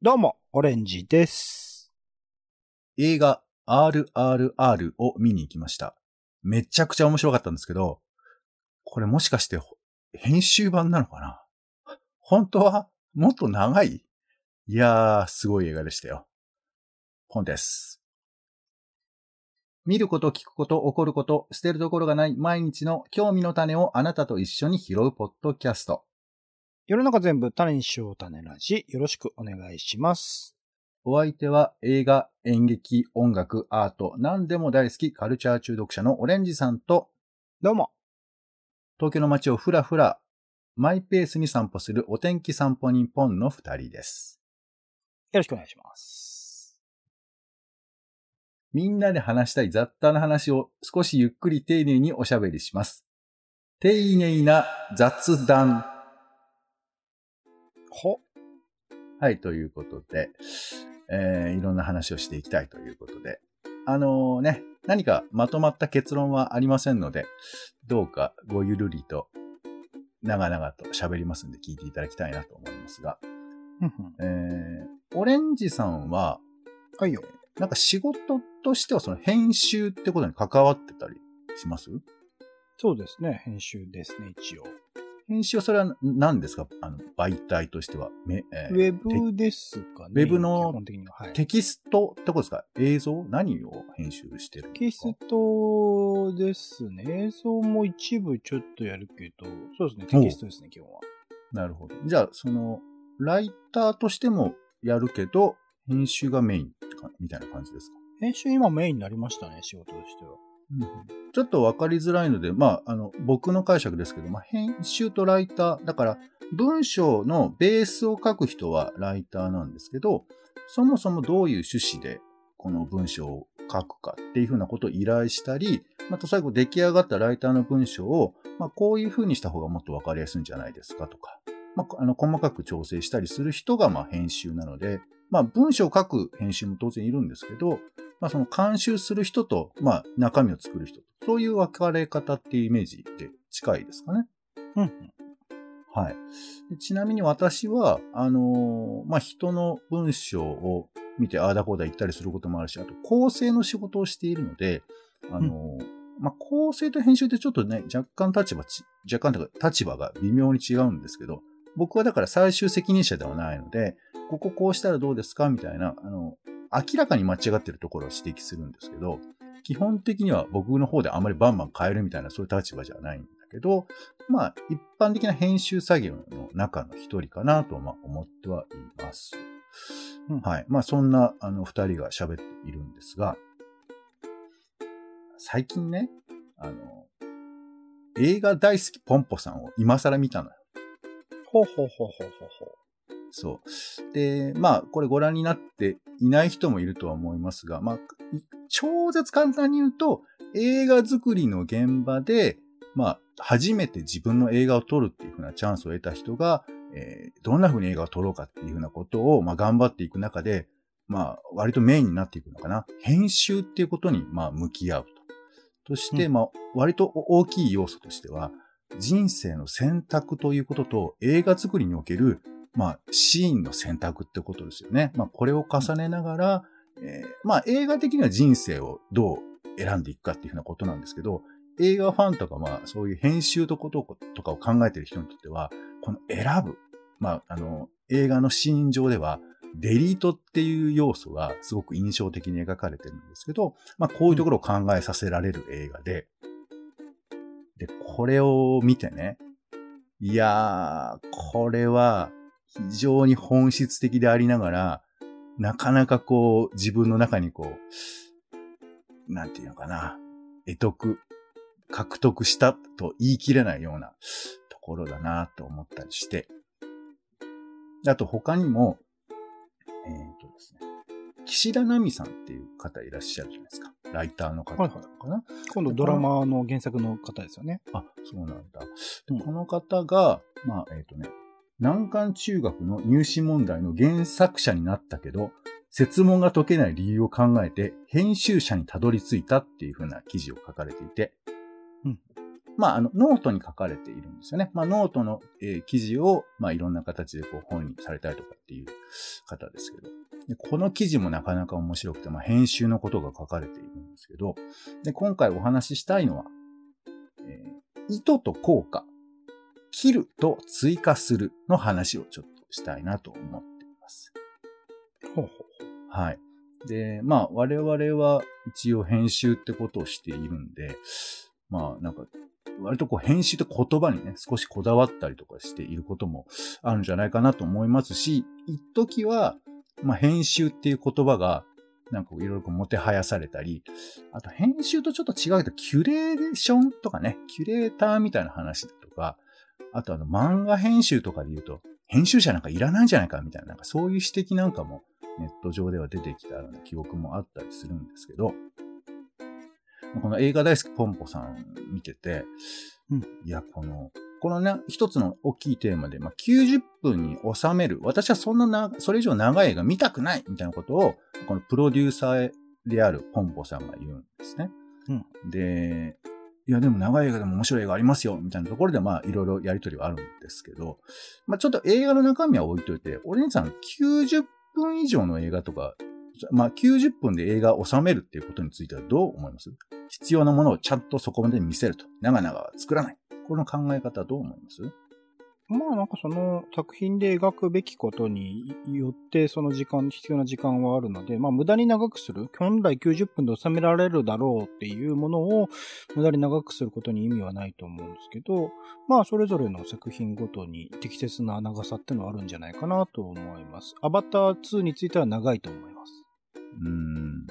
どうも、オレンジです。映画 RRR を見に行きました。めちゃくちゃ面白かったんですけど、これもしかして編集版なのかな？本当はもっと長い？いやー、すごい映画でしたよ。本です。見ること、聞くこと、起こること、捨てるところがない毎日の興味の種をあなたと一緒に拾うポッドキャスト。世の中全部種にしよう種ラジ、よろしくお願いします。お相手は映画、演劇、音楽、アート、何でも大好きカルチャー中毒者のオレンジさんと、どうも。東京の街をふらふら、マイペースに散歩するお天気散歩日本の二人です。よろしくお願いします。みんなで話したい雑多な話を少しゆっくり丁寧におしゃべりします。丁寧な雑談。ほ、はい、ということで、えーいろんな話をしていきたいということで、あのね、何かまとまった結論はありませんので、どうかごゆるりと、長々と喋りますんで聞いていただきたいなと思いますが。えー、オレンジさんは、はいよ。なんか仕事としてはその編集ってことに関わってたりします？そうですね、編集ですね、一応。編集はそれは何ですか？あの、媒体としては。めえーウェブですかね。ウェブの。テキストってことですか？映像？何を編集してるんテキですか？ストですね。映像も一部ちょっとやるけど、そうですね、テキストですね、基本は。なるほど。じゃあ、その、ライターとしてもやるけど、編集がメインかみたいな感じですか？編集今メインになりましたね、仕事としては。ちょっとわかりづらいので、まあ、あの、僕の解釈ですけど、まあ、編集とライター、だから、文章のベースを書く人はライターなんですけど、そもそもどういう趣旨でこの文章を書くかっていうふうなことを依頼したり、また最後出来上がったライターの文章を、まあ、こういうふうにした方がもっとわかりやすいんじゃないですかとか、まあ、あの、細かく調整したりする人が、まあ、編集なので、まあ、文章を書く編集も当然いるんですけど、まあ、その監修する人と、まあ、中身を作る人と、そういう分かれ方っていうイメージで近いですかね。うんうん。はい。でちなみに私は、あのーまあ、人の文章を見て、ああだこうだ言ったりすることもあるし、あと、構成の仕事をしているので、あのーまあ、構成と編集ってちょっとね、若干立場ち、若干というか立場が微妙に違うんですけど、僕はだから最終責任者ではないので、こここうしたらどうですかみたいな、あの、明らかに間違ってるところを指摘するんですけど、基本的には僕の方であまりバンバン変えるみたいなそういう立場じゃないんだけど、まあ、一般的な編集作業の中の一人かなと、ま、思ってはいます。うんはい。まあ、そんな、あの、二人が喋っているんですが、最近ね、あの、映画大好きポンポさんを今更見たのよ。ほうほうほうほうほうほう。そう。で、まあ、これご覧になっていない人もいるとは思いますが、まあ、い超絶簡単に言うと、映画作りの現場で、まあ、初めて自分の映画を撮るっていう風なチャンスを得た人が、えーどんな風に映画を撮ろうかっていう風なことを、まあ、頑張っていく中で、まあ、割とメインになっていくのかな。編集っていうことに、まあ、向き合うと。として、うんまあ、割と大きい要素としては、人生の選択ということと、映画作りにおける、まあ、シーンの選択ってことですよね。まあ、これを重ねながら、えーまあ、映画的には人生をどう選んでいくかっていうふうなことなんですけど、映画ファンとか、まあ、そういう編集とこととかを考えている人にとっては、この選ぶ、まあ、あの、映画のシーン上では、デリートっていう要素がすごく印象的に描かれてるんですけど、まあ、こういうところを考えさせられる映画で、で、これを見てね、いやー、これは非常に本質的でありながら、なかなかこう、自分の中にこう、なんていうのかな、得得、獲得したと言い切れないようなところだなと思ったりして、あと他にも、えっ、とですね、岸田奈美さんっていう方いらっしゃるじゃないですか。ライターの方はいはいかな。今度ドラマの原作の方ですよね。あ、そうなんだ。うんでこの方が、まあ、えっ、とね、難関中学の入試問題の原作者になったけど、設問が解けない理由を考えて、編集者にたどり着いたっていう風な記事を書かれていて、うんまあ、あの、ノートに書かれているんですよね。まあ、ノートの、えー記事を、まあ、いろんな形でこう本にされたりとかっていう方ですけど。でこの記事もなかなか面白くて、まあ、編集のことが書かれているんですけど、で、今回お話ししたいのは、えー意図と効果、切ると追加するの話をちょっとしたいなと思っています。ほうほはい。で、まあ、我々は一応編集ってことをしているんで、まあ、なんか、割とこう編集って言葉にね、少しこだわったりとかしていることもあるんじゃないかなと思いますし、一時は、まあ、編集っていう言葉が、なんかいろいろこうもてはやされたり、あと編集とちょっと違うけど、キュレーションとかね、キュレーターみたいな話だとか、あとあの漫画編集とかで言うと、編集者なんかいらないんじゃないかみたいな、なんかそういう指摘なんかもネット上では出てきたような記憶もあったりするんですけど、この映画大好きポンポさん見てて、うんいや、この、このね、一つの大きいテーマで、まあ、90分に収める。私はそんなな、それ以上長い映画見たくないみたいなことを、このプロデューサーであるポンポさんが言うんですね。で、いや、でも長い映画でも面白い映画ありますよ、みたいなところで、まあ、いろいろやりとりはあるんですけど、まあ、ちょっと映画の中身は置いといて、お姉さん90分以上の映画とか、まあ、90分で映画を収めるっていうことについてはどう思います？必要なものをちゃんとそこまで見せると。長々は作らない。この考え方はどう思います？まあなんかその作品で描くべきことによってその時間、必要な時間はあるので、まあ無駄に長くする。本来90分で収められるだろうっていうものを無駄に長くすることに意味はないと思うんですけど、まあそれぞれの作品ごとに適切な長さってのはあるんじゃないかなと思います。アバター2については長いと思います。うーん。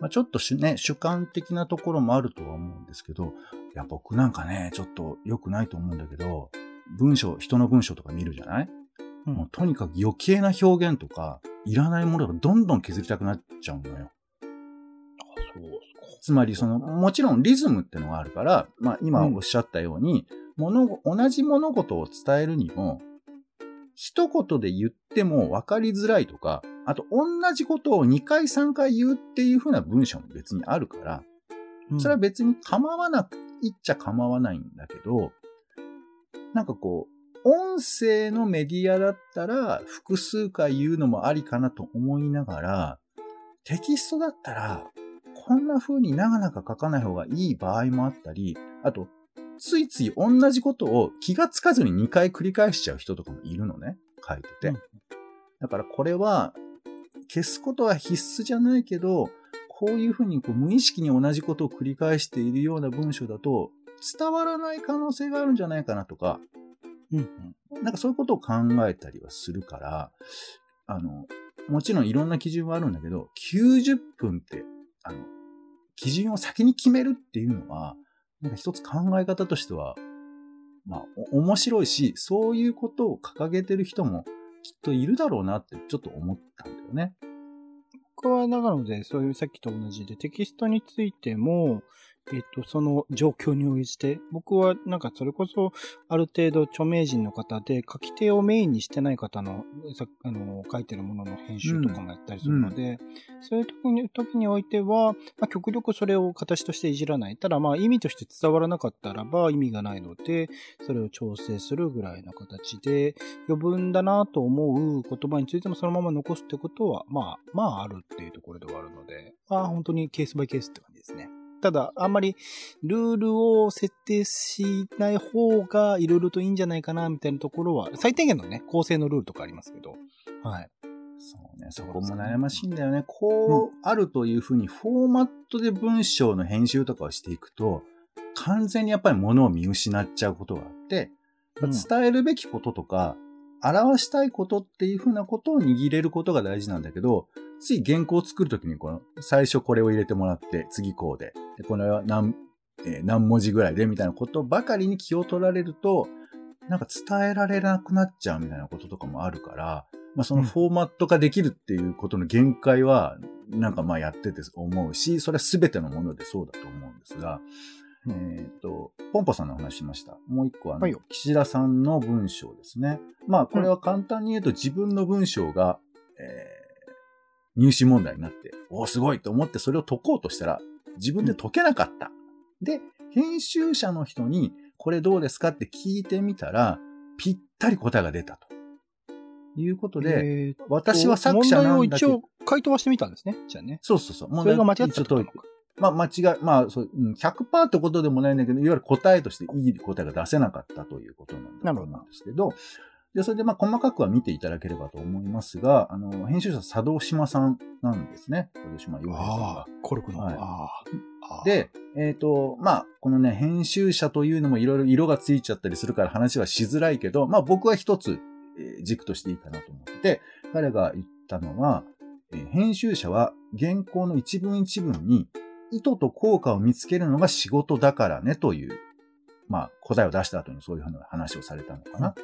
まあ、ちょっとしね、主観的なところもあるとは思うんですけど、いや、僕なんかね、ちょっと良くないと思うんだけど、文章、人の文章とか見るじゃない、うんもうとにかく余計な表現とか、いらないものがどんどん削りたくなっちゃうのよ。つまり、その、もちろんリズムってのがあるから、まあ、今おっしゃったように、物ご同じ物事を伝えるにも、一言で言っても分かりづらいとか、あと同じことを2回3回言うっていう風な文章も別にあるから、か。それは別に構わなく、言っちゃ構わないんだけど、なんかこう、音声のメディアだったら複数回言うのもありかなと思いながら、テキストだったら、こんな風に長々書かない方がいい場合もあったり、あと、ついつい同じことを気がつかずに2回繰り返しちゃう人とかもいるのね、書いてて。うんだからこれは、消すことは必須じゃないけど、こういうふうにこう無意識に同じことを繰り返しているような文章だと、伝わらない可能性があるんじゃないかなとか、うんうん。なんかそういうことを考えたりはするから、あの、もちろんいろんな基準はあるんだけど、90分って、あの、基準を先に決めるっていうのは、なんか一つ考え方としては、まあ、お面白いし、そういうことを掲げてる人もきっといるだろうなってちょっと思ったんだよね。僕はなので、そういうさっきと同じで、テキストについても、えっと、その状況に応じて、僕はなんかそれこそ、ある程度著名人の方で、書き手をメインにしてない方の、さあの、書いてるものの編集とかもやったりするので、そういう時に、時においては、まあ、極力それを形としていじらない。ただ、まあ、意味として伝わらなかったらば意味がないので、それを調整するぐらいの形で、余分だなと思う言葉についてもそのまま残すってことは、まあ、まああるっていうところではあるので、まあ本当にケースバイケースって感じですね。ただ、あんまりルールを設定しない方がいろいろといいんじゃないかな、みたいなところは、最低限のね、構成のルールとかありますけど、はい。そうね、そこも悩ましいんだよね。こう、あるというふうにフォーマットで文章の編集とかをしていくと、完全にやっぱり物を見失っちゃうことがあって、うん伝えるべきこととか、表したいことっていうふうなことを握れることが大事なんだけど、つい原稿を作るときにこの、最初これを入れてもらって、次こうで、でこれは何、えー何文字ぐらいでみたいなことばかりに気を取られると、なんか伝えられなくなっちゃうみたいなこととかもあるから、まあそのフォーマット化できるっていうことの限界は、なんかまあやってて思うし、それは全てのものでそうだと思うんですが、えっ、と、ポンポさんの話しました。もう一個は、はいよ。岸田さんの文章ですね。まあこれは簡単に言うと自分の文章が、えー入試問題になって、おーすごいと思ってそれを解こうとしたら、自分で解けなかった。で、編集者の人に、これどうですかって聞いてみたら、ぴったり答えが出たと。いうことで、えー私は作者なんだけど問題を一応、回答はしてみたんですね。じゃあね。そうそうそう。それが間違ってたまあ、間違い、まあ、そう、うん100%ってことでもないんだけど、いわゆる答えとしていい答えが出せなかったということなんだと思うんですけど、で、それでまあ、細かくは見ていただければと思いますが、あの、編集者佐渡島さんなんですね。佐渡島洋平さんがコルクの。はい。で、えっ、と、まあ、このね、編集者というのもいろいろ色がついちゃったりするから話はしづらいけど、まあ僕は一つ、えー軸としていいかなと思ってて、彼が言ったのは、えー編集者は原稿の一文一文に意図と効果を見つけるのが仕事だからねという、まあ答えを出した後にそういうふうな話をされたのかな、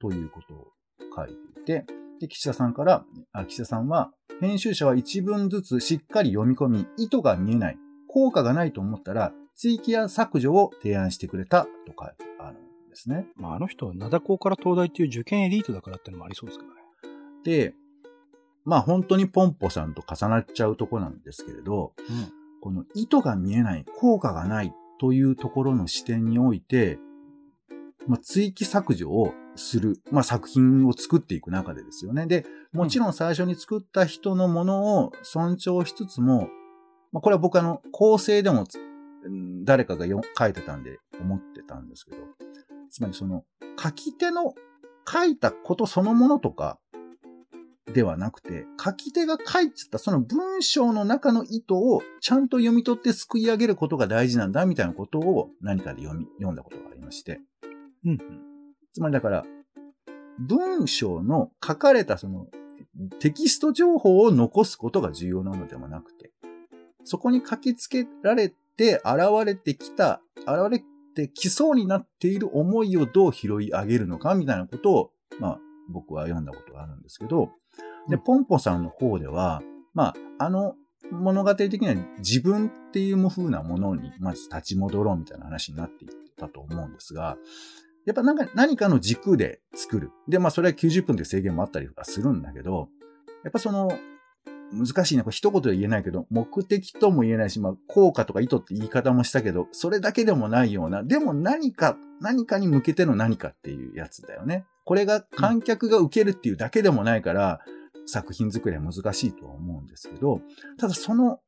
ということを書いていて、で、岸田さんから、あ岸田さんは、編集者は一文ずつしっかり読み込み、意図が見えない、効果がないと思ったら、追記や削除を提案してくれたと書いてあるんですね。まあ、あの人は灘高から東大っていう受験エリートだからってのもありそうですけどね。で、まあ本当にポンポさんと重なっちゃうとこなんですけれど、この意図が見えない、効果がないというところの視点において、まあ、追記削除をする、まあ、作品を作っていく中でですよね。で、もちろん最初に作った人のものを尊重しつつも、まあ、これは僕あの、構成でも誰かがよ書いてたんで思ってたんですけど、つまりその、書き手の書いたことそのものとか、ではなくて、書き手が書いちゃったその文章の中の意図をちゃんと読み取ってすくい上げることが大事なんだみたいなことを何かで読み、読んだことがありまして。うんつまりだから、文章の書かれたそのテキスト情報を残すことが重要なのではなくて、そこに書き付けられて現れてきた、現れてきそうになっている思いをどう拾い上げるのかみたいなことを、まあ僕は読んだことがあるんですけど、で、うんポンポさんの方では、まあ、あの物語的には自分っていう風なものにまず立ち戻ろうみたいな話になっていったと思うんですが、やっぱなんか何かの軸で作る。で、まあそれは90分という制限もあったりとかするんだけど、やっぱその、難しいな。これ一言で言えないけど、目的とも言えないし、まあ効果とか意図って言い方もしたけど、それだけでもないような、でも何か、何かに向けての何かっていうやつだよね。これが観客が受けるっていうだけでもないから、作品作りは難しいとは思うんですけど、ただその、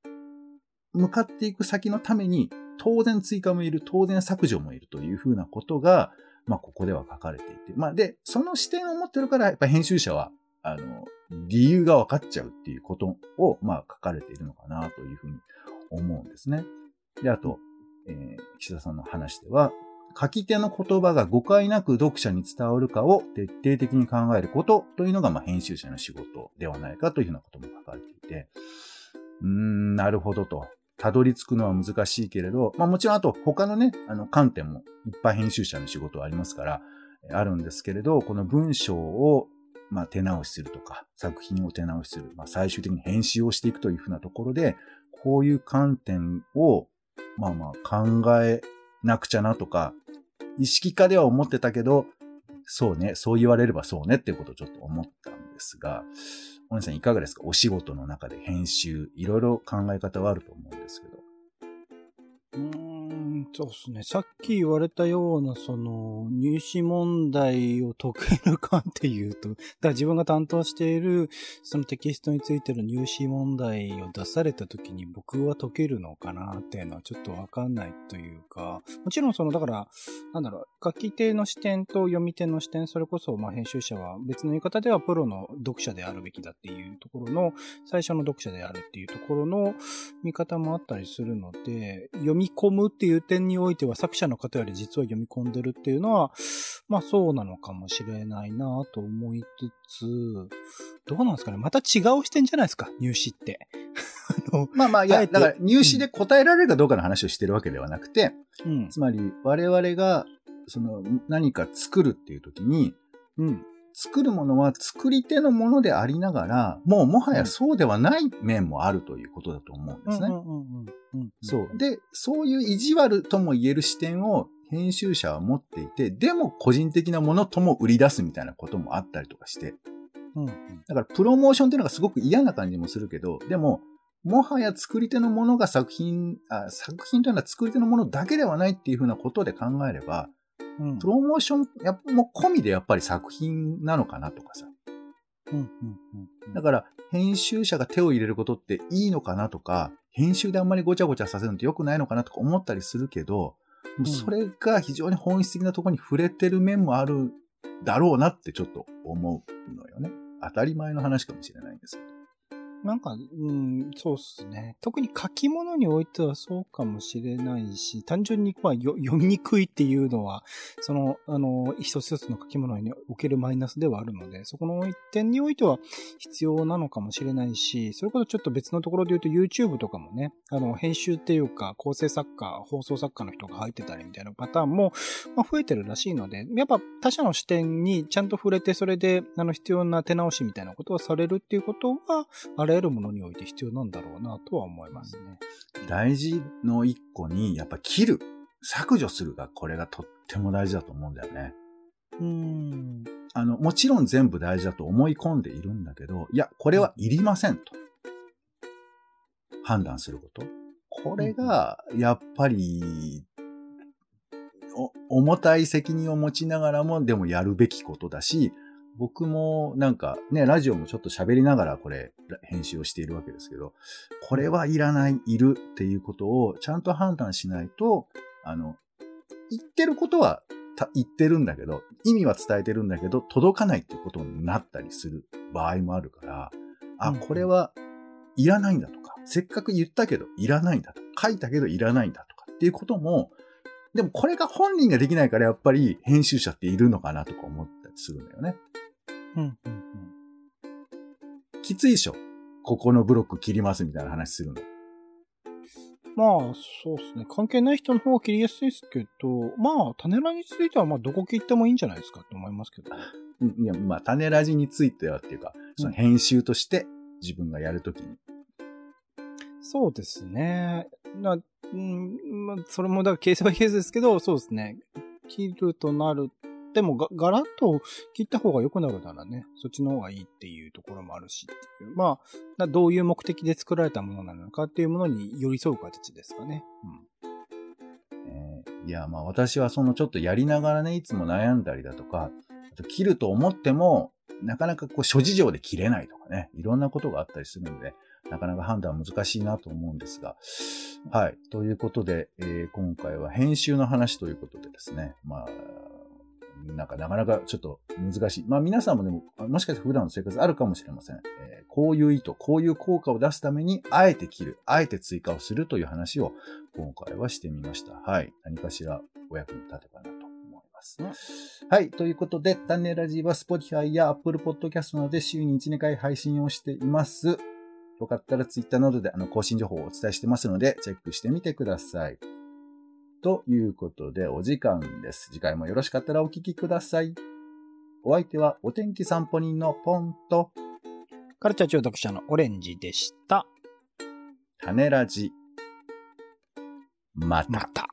向かっていく先のために、当然追加もいる、当然削除もいるというふうなことが、まあ、ここでは書かれていて。まあ、で、その視点を持ってるから、やっぱ編集者は、あの、理由が分かっちゃうっていうことを、まあ、書かれているのかなというふうに思うんですね。で、あと、えー岸田さんの話では、書き手の言葉が誤解なく読者に伝わるかを徹底的に考えることというのが、まあ、編集者の仕事ではないかというふうなことも書かれていて、うーん、なるほどと。たどり着くのは難しいけれど、まあもちろんあと他のね、あの観点もいっぱい編集者の仕事はありますから、あるんですけれど、この文章をまあ手直しするとか、作品を手直しする、まあ最終的に編集をしていくというふうなところで、こういう観点をまあまあ考えなくちゃなとか、意識化では思ってたけど、そうね、そう言われればそうねっていうことをちょっと思ったんですが、お姉さんいかがですか？お仕事の中で編集、いろいろ考え方はあると思うんですけど。うん、そうですね。さっき言われたような、その、入試問題を解けるかっていうと、だから自分が担当している、そのテキストについてる入試問題を出された時に僕は解けるのかなっていうのはちょっとわかんないというか、もちろんその、だから、なんだろう、書き手の視点と読み手の視点、それこそ、まあ編集者は別の言い方ではプロの読者であるべきだっていうところの、最初の読者であるっていうところの見方もあったりするので、読み込むっていう点においては作者の方より実は読み込んでるっていうのは、まあそうなのかもしれないなと思いつつ、どうなんですかねまた違う視点じゃないですか、入試って。まあまあ、いや、だから入試で答えられるかどうかの話をしてるわけではなくて、うん。つまり我々が、その何か作るっていう時に、うん。作るものは作り手のものでありながら、もうもはやそうではない面もあるということだと思うんですね。そう。で、そういう意地悪とも言える視点を編集者は持っていて、でも個人的なものとも売り出すみたいなこともあったりとかして、うんうん。だからプロモーションっていうのがすごく嫌な感じもするけど、でも、もはや作り手のものが作品あ、作品というのは作り手のものだけではないっていうふうなことで考えれば、うんプロモーションやっぱも込みでやっぱり作品なのかなとかさ。うんうんうんだから、編集者が手を入れることっていいのかなとか、編集であんまりごちゃごちゃさせるのって良くないのかなとか思ったりするけど、んそれが非常に本質的なところに触れてる面もあるだろうなってちょっと思うのよね。当たり前の話かもしれないんですけど。なんか、うん、そうっすね。特に書き物においてはそうかもしれないし、単純に、まあ、読みにくいっていうのは、その、あの、一つ一つの書き物におけるマイナスではあるので、そこの一点においては必要なのかもしれないし、それこそちょっと別のところで言うと YouTube とかもね、あの、編集っていうか、構成作家、放送作家の人が入ってたりみたいなパターンも、まあ、増えてるらしいので、やっぱ他者の視点にちゃんと触れて、それで、あの、必要な手直しみたいなことをされるっていうことは、あらゆるものにおいて必要なんだろうなとは思いますね。大事の一個に、やっぱ切る、削除するが、これがとっても大事だと思うんだよね。うーん。あの、もちろん全部大事だと思い込んでいるんだけど、いや、これはいりませんと。判断すること。これが、やっぱり、お重たい責任を持ちながらも、でもやるべきことだし、僕もなんかね、ラジオもちょっと喋りながらこれ編集をしているわけですけど、これはいらない、いるっていうことをちゃんと判断しないと、あの、言ってることはた言ってるんだけど、意味は伝えてるんだけど、届かないっていうことになったりする場合もあるから、あ、うん。これはいらないんだとか、せっかく言ったけどいらないんだとか、書いたけどいらないんだとかっていうことも、でもこれが本人ができないからやっぱり編集者っているのかなとか思っするんだよね。うん、うん、うん。きついでしょ？ここのブロック切りますみたいな話するの。まあ、そうですね。関係ない人の方が切りやすいですけど、まあ、種ラについては、まあ、どこ切ってもいいんじゃないですかって思いますけど。う んいや、まあ、種ラジについてはっていうか、その編集として自分がやるときに。そうですね。なうん、まあ、それも、だからケースバイケースですけど、そうですね。切るとなる。でもが、ガラッと切った方が良くなるならね、そっちの方がいいっていうところもあるしっていう。まあ、どういう目的で作られたものなのかっていうものに寄り添う形ですかね。えーいや、まあ私はそのちょっとやりながらね、いつも悩んだりだとか、あと切ると思っても、なかなかこう諸事情で切れないとかね、いろんなことがあったりするので、なかなか判断は難しいなと思うんですが、はい。ということで、えー今回は編集の話ということでですね、まあ、なんかなかなかちょっと難しい。まあ皆さんもでも、もしかして普段の生活あるかもしれません。えーこういう意図、こういう効果を出すために、あえて切る、あえて追加をするという話を今回はしてみました。はい。何かしらお役に立てばなと思います。はい。ということで、タンネラジーは Spotify や Apple Podcast などで週に1、2回配信をしています。よかったら Twitter などであの更新情報をお伝えしてますので、チェックしてみてください。ということで、お時間です。次回もよろしかったらお聞きください。お相手はお天気散歩人のポンとカルチャー中毒者のオレンジでした。種ラジ。また。また。